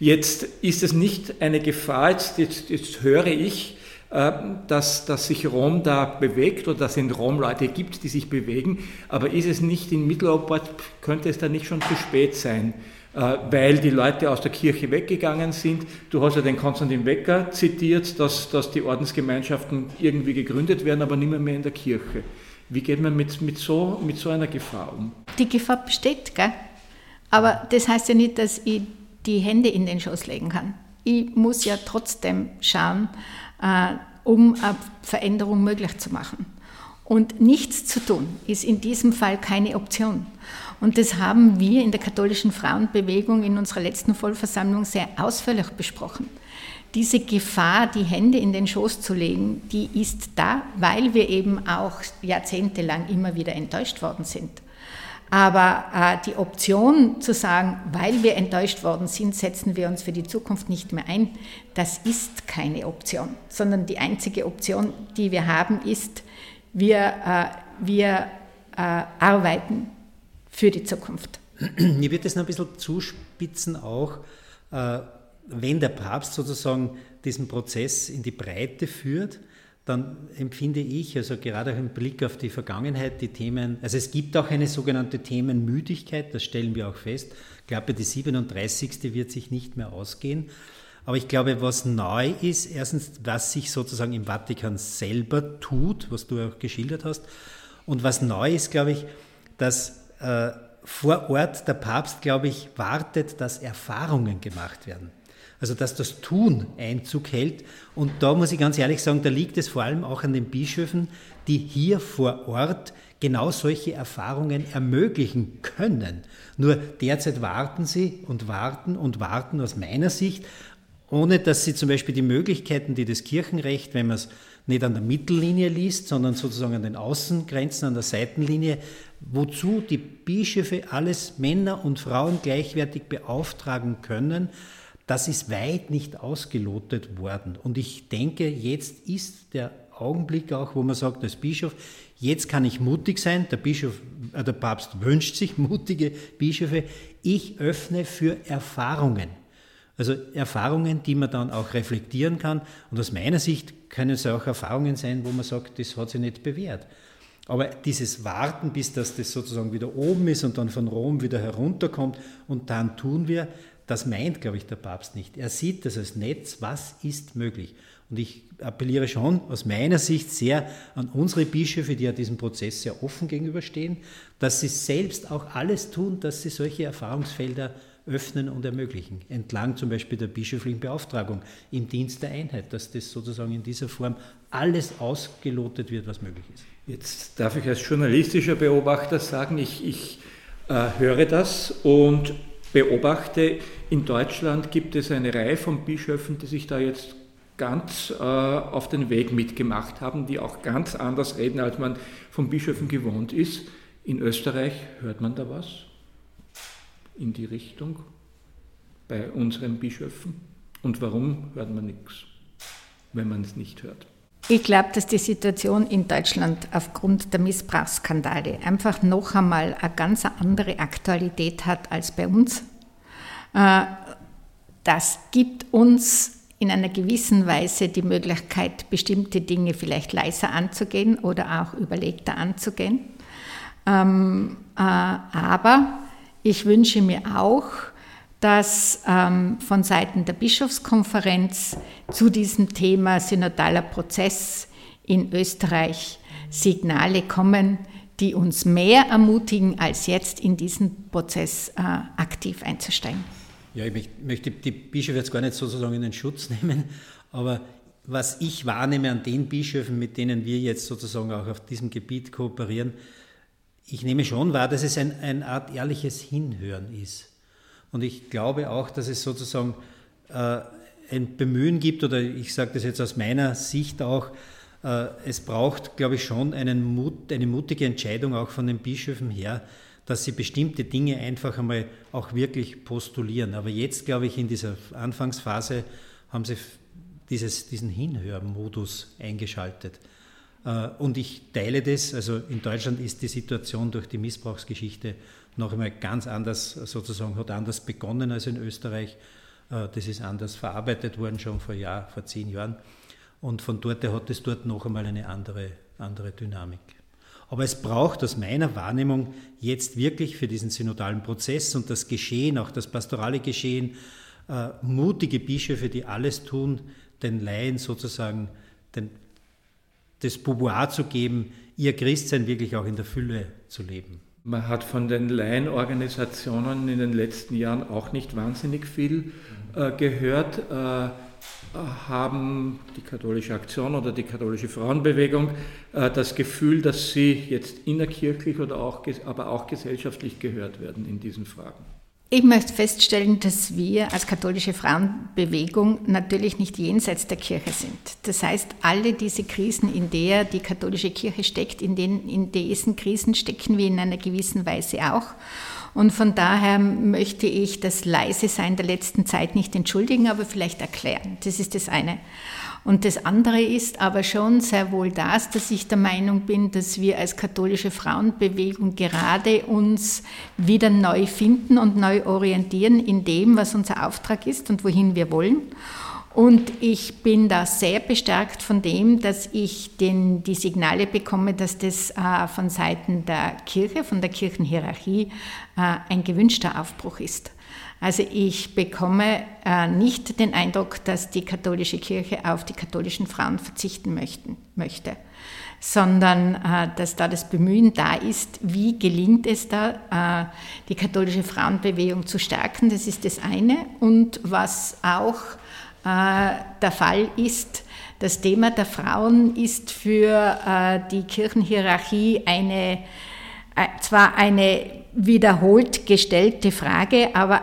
Jetzt ist es nicht eine Gefahr, jetzt, jetzt, jetzt höre ich, äh, dass, dass sich Rom da bewegt oder dass es in Rom Leute gibt, die sich bewegen. Aber ist es nicht in Mitteleuropa, könnte es da nicht schon zu spät sein? Äh, weil die Leute aus der Kirche weggegangen sind. Du hast ja den Konstantin Wecker zitiert, dass, dass die Ordensgemeinschaften irgendwie gegründet werden, aber nicht mehr, mehr in der Kirche. Wie geht man mit, mit, so, mit so einer Gefahr um? Die Gefahr besteht, gell? aber das heißt ja nicht, dass ich die Hände in den Schoß legen kann. Ich muss ja trotzdem schauen, äh, um eine Veränderung möglich zu machen. Und nichts zu tun ist in diesem Fall keine Option. Und das haben wir in der katholischen Frauenbewegung in unserer letzten Vollversammlung sehr ausführlich besprochen. Diese Gefahr, die Hände in den Schoß zu legen, die ist da, weil wir eben auch jahrzehntelang immer wieder enttäuscht worden sind. Aber äh, die Option zu sagen, weil wir enttäuscht worden sind, setzen wir uns für die Zukunft nicht mehr ein, das ist keine Option, sondern die einzige Option, die wir haben, ist, wir, äh, wir äh, arbeiten für die Zukunft. Ich würde das noch ein bisschen zuspitzen auch, äh, wenn der Papst sozusagen diesen Prozess in die Breite führt, dann empfinde ich, also gerade auch im Blick auf die Vergangenheit, die Themen, also es gibt auch eine sogenannte Themenmüdigkeit, das stellen wir auch fest. Ich glaube, die 37. wird sich nicht mehr ausgehen. Aber ich glaube, was neu ist, erstens, was sich sozusagen im Vatikan selber tut, was du auch geschildert hast. Und was neu ist, glaube ich, dass äh, vor Ort der Papst, glaube ich, wartet, dass Erfahrungen gemacht werden. Also dass das Tun Einzug hält. Und da muss ich ganz ehrlich sagen, da liegt es vor allem auch an den Bischöfen, die hier vor Ort genau solche Erfahrungen ermöglichen können. Nur derzeit warten sie und warten und warten aus meiner Sicht, ohne dass sie zum Beispiel die Möglichkeiten, die das Kirchenrecht, wenn man es nicht an der Mittellinie liest, sondern sozusagen an den Außengrenzen, an der Seitenlinie, wozu die Bischöfe alles Männer und Frauen gleichwertig beauftragen können, das ist weit nicht ausgelotet worden. Und ich denke, jetzt ist der Augenblick auch, wo man sagt, als Bischof, jetzt kann ich mutig sein, der, Bischof, äh, der Papst wünscht sich mutige Bischöfe, ich öffne für Erfahrungen. Also Erfahrungen, die man dann auch reflektieren kann. Und aus meiner Sicht können es auch Erfahrungen sein, wo man sagt, das hat sich nicht bewährt. Aber dieses Warten, bis das, das sozusagen wieder oben ist und dann von Rom wieder herunterkommt und dann tun wir, das meint, glaube ich, der Papst nicht. Er sieht das als Netz, was ist möglich. Und ich appelliere schon aus meiner Sicht sehr an unsere Bischöfe, die ja diesem Prozess sehr offen gegenüberstehen, dass sie selbst auch alles tun, dass sie solche Erfahrungsfelder öffnen und ermöglichen. Entlang zum Beispiel der bischöflichen Beauftragung im Dienst der Einheit, dass das sozusagen in dieser Form alles ausgelotet wird, was möglich ist. Jetzt darf ich als journalistischer Beobachter sagen, ich, ich äh, höre das und beobachte, in Deutschland gibt es eine Reihe von Bischöfen, die sich da jetzt ganz äh, auf den Weg mitgemacht haben, die auch ganz anders reden, als man von Bischöfen gewohnt ist. In Österreich hört man da was in die Richtung bei unseren Bischöfen? Und warum hört man nichts, wenn man es nicht hört? Ich glaube, dass die Situation in Deutschland aufgrund der Missbrauchsskandale einfach noch einmal eine ganz andere Aktualität hat als bei uns. Äh, das gibt uns in einer gewissen Weise die Möglichkeit, bestimmte Dinge vielleicht leiser anzugehen oder auch überlegter anzugehen. Ähm, äh, aber ich wünsche mir auch, dass ähm, von Seiten der Bischofskonferenz zu diesem Thema synodaler Prozess in Österreich Signale kommen, die uns mehr ermutigen, als jetzt in diesen Prozess äh, aktiv einzusteigen. Ja, ich möchte die Bischöfe jetzt gar nicht sozusagen in den Schutz nehmen, aber was ich wahrnehme an den Bischöfen, mit denen wir jetzt sozusagen auch auf diesem Gebiet kooperieren, ich nehme schon wahr, dass es ein, eine Art ehrliches Hinhören ist. Und ich glaube auch, dass es sozusagen äh, ein Bemühen gibt, oder ich sage das jetzt aus meiner Sicht auch, äh, es braucht, glaube ich, schon Mut, eine mutige Entscheidung auch von den Bischöfen her, dass sie bestimmte Dinge einfach einmal auch wirklich postulieren. Aber jetzt, glaube ich, in dieser Anfangsphase haben sie dieses, diesen Hinhörmodus eingeschaltet. Äh, und ich teile das, also in Deutschland ist die Situation durch die Missbrauchsgeschichte noch einmal ganz anders, sozusagen hat anders begonnen als in Österreich. Äh, das ist anders verarbeitet worden schon vor, Jahr, vor zehn Jahren. Und von dort her hat es dort noch einmal eine andere, andere Dynamik. Aber es braucht aus meiner Wahrnehmung jetzt wirklich für diesen synodalen Prozess und das Geschehen, auch das pastorale Geschehen, äh, mutige Bischöfe, die alles tun, den Laien sozusagen den, das Pouvoir zu geben, ihr Christsein wirklich auch in der Fülle zu leben. Man hat von den Laienorganisationen in den letzten Jahren auch nicht wahnsinnig viel äh, gehört. Äh, haben die katholische Aktion oder die katholische Frauenbewegung äh, das Gefühl, dass sie jetzt innerkirchlich oder auch, aber auch gesellschaftlich gehört werden in diesen Fragen? Ich möchte feststellen, dass wir als katholische Frauenbewegung natürlich nicht jenseits der Kirche sind. Das heißt, alle diese Krisen, in der die katholische Kirche steckt, in, den, in diesen Krisen stecken wir in einer gewissen Weise auch. Und von daher möchte ich das leise Sein der letzten Zeit nicht entschuldigen, aber vielleicht erklären. Das ist das eine. Und das andere ist aber schon sehr wohl das, dass ich der Meinung bin, dass wir als katholische Frauenbewegung gerade uns wieder neu finden und neu orientieren in dem, was unser Auftrag ist und wohin wir wollen. Und ich bin da sehr bestärkt von dem, dass ich den, die Signale bekomme, dass das äh, von Seiten der Kirche, von der Kirchenhierarchie äh, ein gewünschter Aufbruch ist. Also ich bekomme äh, nicht den Eindruck, dass die katholische Kirche auf die katholischen Frauen verzichten möchten, möchte, sondern äh, dass da das Bemühen da ist, wie gelingt es da, äh, die katholische Frauenbewegung zu stärken. Das ist das eine. Und was auch äh, der Fall ist, das Thema der Frauen ist für äh, die Kirchenhierarchie eine, äh, zwar eine wiederholt gestellte Frage, aber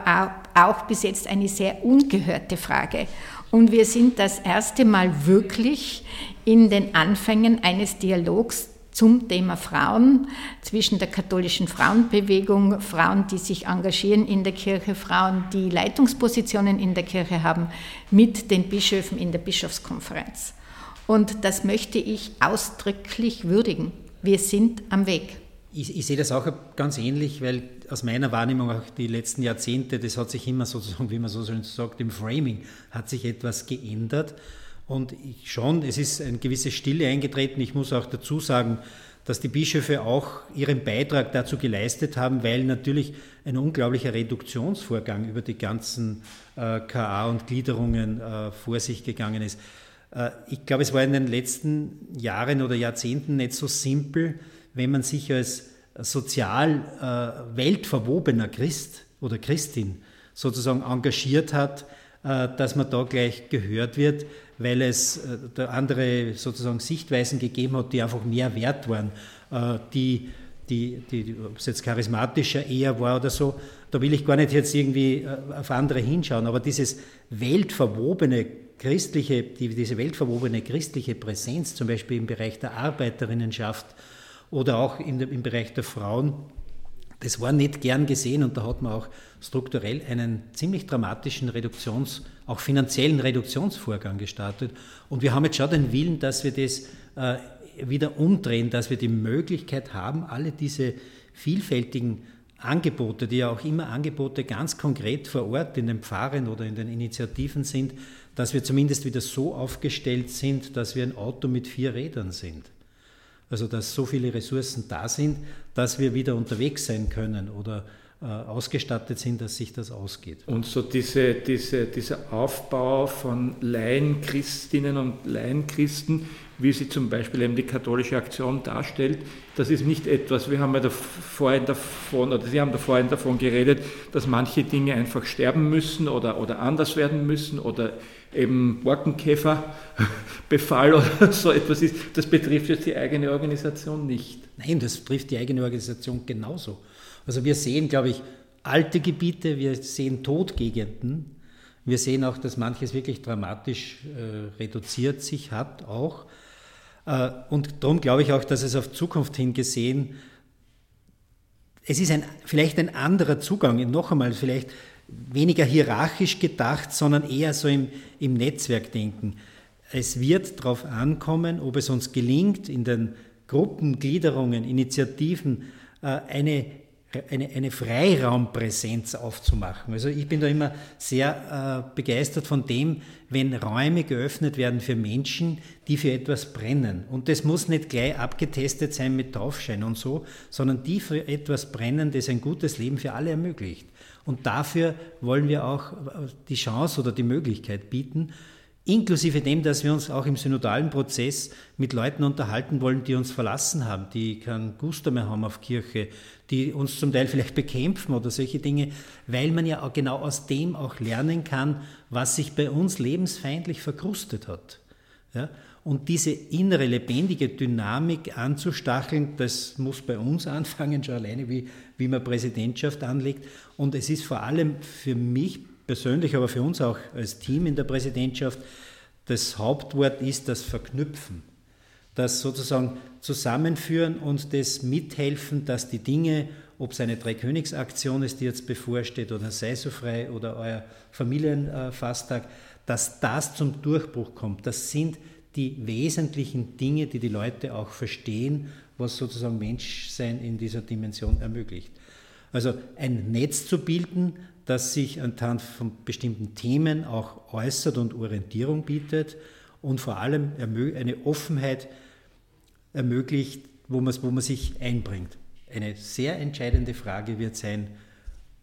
auch bis jetzt eine sehr ungehörte Frage. Und wir sind das erste Mal wirklich in den Anfängen eines Dialogs zum Thema Frauen zwischen der katholischen Frauenbewegung, Frauen, die sich engagieren in der Kirche, Frauen, die Leitungspositionen in der Kirche haben, mit den Bischöfen in der Bischofskonferenz. Und das möchte ich ausdrücklich würdigen. Wir sind am Weg. Ich, ich, sehe das auch ganz ähnlich, weil aus meiner Wahrnehmung auch die letzten Jahrzehnte, das hat sich immer sozusagen, wie man so schön sagt, im Framing hat sich etwas geändert. Und schon, es ist eine gewisse Stille eingetreten. Ich muss auch dazu sagen, dass die Bischöfe auch ihren Beitrag dazu geleistet haben, weil natürlich ein unglaublicher Reduktionsvorgang über die ganzen äh, KA und Gliederungen äh, vor sich gegangen ist. Äh, ich glaube, es war in den letzten Jahren oder Jahrzehnten nicht so simpel, wenn man sich als sozial äh, weltverwobener Christ oder Christin sozusagen engagiert hat, äh, dass man da gleich gehört wird, weil es äh, andere sozusagen Sichtweisen gegeben hat, die einfach mehr wert waren, äh, die, die, die, ob es jetzt charismatischer eher war oder so, da will ich gar nicht jetzt irgendwie auf andere hinschauen, aber dieses weltverwobene christliche, diese weltverwobene christliche Präsenz, zum Beispiel im Bereich der Arbeiterinnenschaft oder auch im Bereich der Frauen, das war nicht gern gesehen und da hat man auch strukturell einen ziemlich dramatischen Reduktions-, auch finanziellen Reduktionsvorgang gestartet. Und wir haben jetzt schon den Willen, dass wir das äh, wieder umdrehen, dass wir die Möglichkeit haben, alle diese vielfältigen Angebote, die ja auch immer Angebote ganz konkret vor Ort in den Pfarren oder in den Initiativen sind, dass wir zumindest wieder so aufgestellt sind, dass wir ein Auto mit vier Rädern sind. Also dass so viele Ressourcen da sind, dass wir wieder unterwegs sein können oder äh, ausgestattet sind, dass sich das ausgeht. Und so diese, diese, dieser Aufbau von Laienchristinnen und Laienchristen, wie sie zum Beispiel eben die katholische Aktion darstellt, das ist nicht etwas, wir haben ja vorhin davon, oder Sie haben da vorhin davon geredet, dass manche Dinge einfach sterben müssen oder, oder anders werden müssen oder eben Borkenkäferbefall oder so etwas ist. Das betrifft jetzt die eigene Organisation nicht. Nein, das trifft die eigene Organisation genauso. Also wir sehen, glaube ich, alte Gebiete, wir sehen Todgegenden, wir sehen auch, dass manches wirklich dramatisch äh, reduziert sich hat auch. Äh, und darum glaube ich auch, dass es auf Zukunft hin gesehen, es ist ein, vielleicht ein anderer Zugang, noch einmal vielleicht weniger hierarchisch gedacht, sondern eher so im, im Netzwerkdenken. Es wird darauf ankommen, ob es uns gelingt, in den Gruppen, Gliederungen, Initiativen äh, eine eine, eine Freiraumpräsenz aufzumachen. Also ich bin da immer sehr äh, begeistert von dem, wenn Räume geöffnet werden für Menschen, die für etwas brennen. Und das muss nicht gleich abgetestet sein mit Taufschein und so, sondern die für etwas brennen, das ein gutes Leben für alle ermöglicht. Und dafür wollen wir auch äh, die Chance oder die Möglichkeit bieten, inklusive dem, dass wir uns auch im synodalen Prozess mit Leuten unterhalten wollen, die uns verlassen haben, die keinen Gusto mehr haben auf Kirche, die uns zum Teil vielleicht bekämpfen oder solche Dinge, weil man ja auch genau aus dem auch lernen kann, was sich bei uns lebensfeindlich verkrustet hat. Ja? Und diese innere lebendige Dynamik anzustacheln, das muss bei uns anfangen, schon alleine wie, wie man Präsidentschaft anlegt. Und es ist vor allem für mich persönlich, aber für uns auch als Team in der Präsidentschaft, das Hauptwort ist das Verknüpfen das sozusagen zusammenführen und das mithelfen, dass die Dinge, ob es eine Dreikönigsaktion ist, die jetzt bevorsteht, oder sei so frei oder euer Familienfasttag, dass das zum Durchbruch kommt. Das sind die wesentlichen Dinge, die die Leute auch verstehen, was sozusagen Menschsein in dieser Dimension ermöglicht. Also ein Netz zu bilden, das sich anhand von bestimmten Themen auch äußert und Orientierung bietet und vor allem eine Offenheit ermöglicht, wo man, wo man sich einbringt. Eine sehr entscheidende Frage wird sein,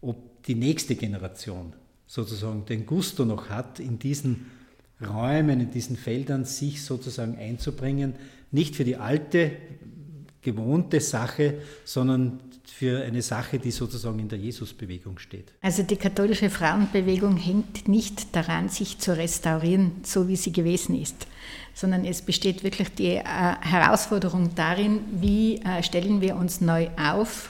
ob die nächste Generation sozusagen den Gusto noch hat, in diesen Räumen, in diesen Feldern sich sozusagen einzubringen, nicht für die alte, gewohnte Sache, sondern für eine Sache, die sozusagen in der Jesusbewegung steht. Also die katholische Frauenbewegung hängt nicht daran, sich zu restaurieren, so wie sie gewesen ist, sondern es besteht wirklich die äh, Herausforderung darin, wie äh, stellen wir uns neu auf,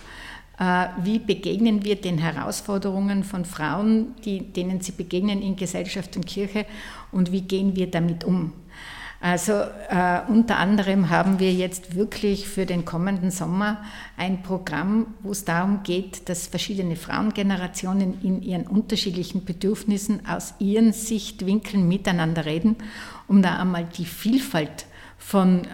äh, wie begegnen wir den Herausforderungen von Frauen, die, denen sie begegnen in Gesellschaft und Kirche und wie gehen wir damit um. Also äh, unter anderem haben wir jetzt wirklich für den kommenden Sommer ein Programm, wo es darum geht, dass verschiedene Frauengenerationen in ihren unterschiedlichen Bedürfnissen aus ihren Sichtwinkeln miteinander reden, um da einmal die Vielfalt von äh,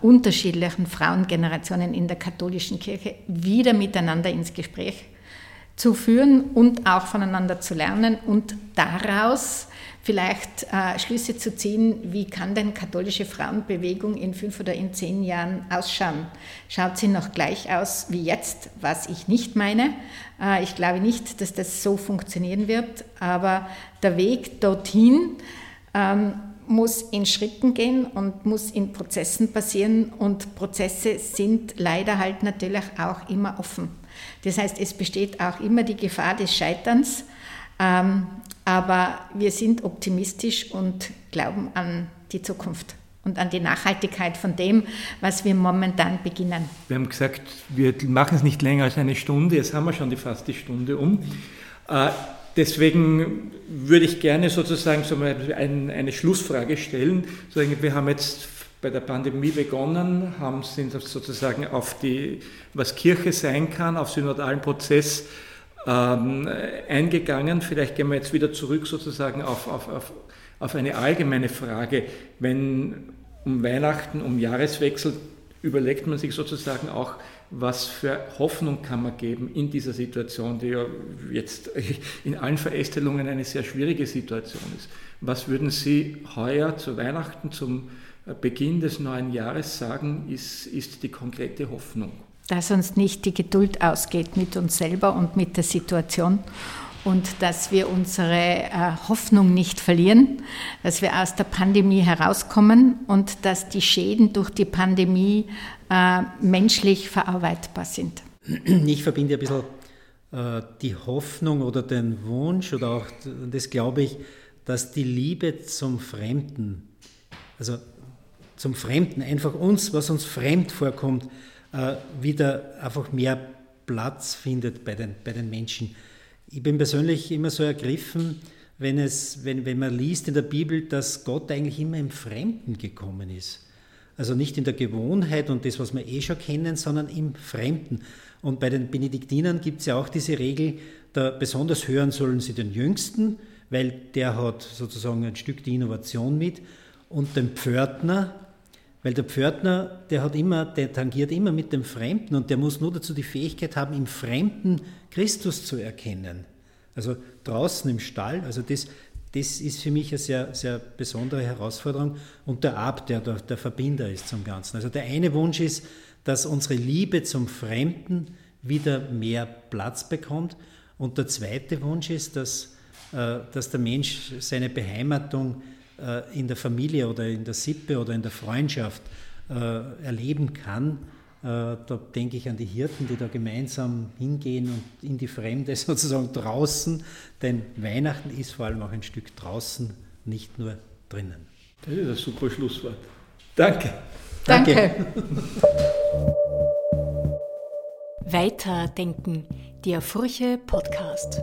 unterschiedlichen Frauengenerationen in der katholischen Kirche wieder miteinander ins Gespräch zu führen und auch voneinander zu lernen und daraus vielleicht äh, Schlüsse zu ziehen, wie kann denn katholische Frauenbewegung in fünf oder in zehn Jahren ausschauen? Schaut sie noch gleich aus wie jetzt, was ich nicht meine? Äh, ich glaube nicht, dass das so funktionieren wird, aber der Weg dorthin ähm, muss in Schritten gehen und muss in Prozessen passieren und Prozesse sind leider halt natürlich auch immer offen. Das heißt, es besteht auch immer die Gefahr des Scheiterns. Ähm, aber wir sind optimistisch und glauben an die Zukunft und an die Nachhaltigkeit von dem, was wir momentan beginnen. Wir haben gesagt, wir machen es nicht länger als eine Stunde, jetzt haben wir schon die fast die Stunde um. Äh, deswegen würde ich gerne sozusagen so eine Schlussfrage stellen. Wir haben jetzt bei der Pandemie begonnen, haben, sind sozusagen auf die, was Kirche sein kann, auf synodalen Prozess ähm, eingegangen. Vielleicht gehen wir jetzt wieder zurück sozusagen auf, auf, auf, auf eine allgemeine Frage. Wenn um Weihnachten, um Jahreswechsel überlegt man sich sozusagen auch, was für Hoffnung kann man geben in dieser Situation, die ja jetzt in allen Verästelungen eine sehr schwierige Situation ist. Was würden Sie heuer zu Weihnachten, zum Beginn des neuen Jahres sagen, ist, ist die konkrete Hoffnung? Dass uns nicht die Geduld ausgeht mit uns selber und mit der Situation und dass wir unsere äh, Hoffnung nicht verlieren, dass wir aus der Pandemie herauskommen und dass die Schäden durch die Pandemie äh, menschlich verarbeitbar sind. Ich verbinde ein bisschen äh, die Hoffnung oder den Wunsch oder auch das glaube ich, dass die Liebe zum Fremden, also zum Fremden, einfach uns, was uns fremd vorkommt, wieder einfach mehr Platz findet bei den, bei den Menschen. Ich bin persönlich immer so ergriffen, wenn, es, wenn, wenn man liest in der Bibel, dass Gott eigentlich immer im Fremden gekommen ist. Also nicht in der Gewohnheit und das, was wir eh schon kennen, sondern im Fremden. Und bei den Benediktinern gibt es ja auch diese Regel, da besonders hören sollen sie den Jüngsten, weil der hat sozusagen ein Stück die Innovation mit, und den Pförtner, weil der Pförtner, der hat immer, der tangiert immer mit dem Fremden und der muss nur dazu die Fähigkeit haben, im Fremden Christus zu erkennen. Also draußen im Stall, also das, das ist für mich eine sehr, sehr besondere Herausforderung und der Abt, der der, der Verbinder ist zum Ganzen. Also der eine Wunsch ist, dass unsere Liebe zum Fremden wieder mehr Platz bekommt und der zweite Wunsch ist, dass, äh, dass der Mensch seine Beheimatung in der Familie oder in der Sippe oder in der Freundschaft äh, erleben kann. Da denke ich an die Hirten, die da gemeinsam hingehen und in die Fremde sozusagen draußen, denn Weihnachten ist vor allem auch ein Stück draußen, nicht nur drinnen. Das ist ein super Schlusswort. Danke. Danke. Danke. Weiterdenken, der Furche Podcast.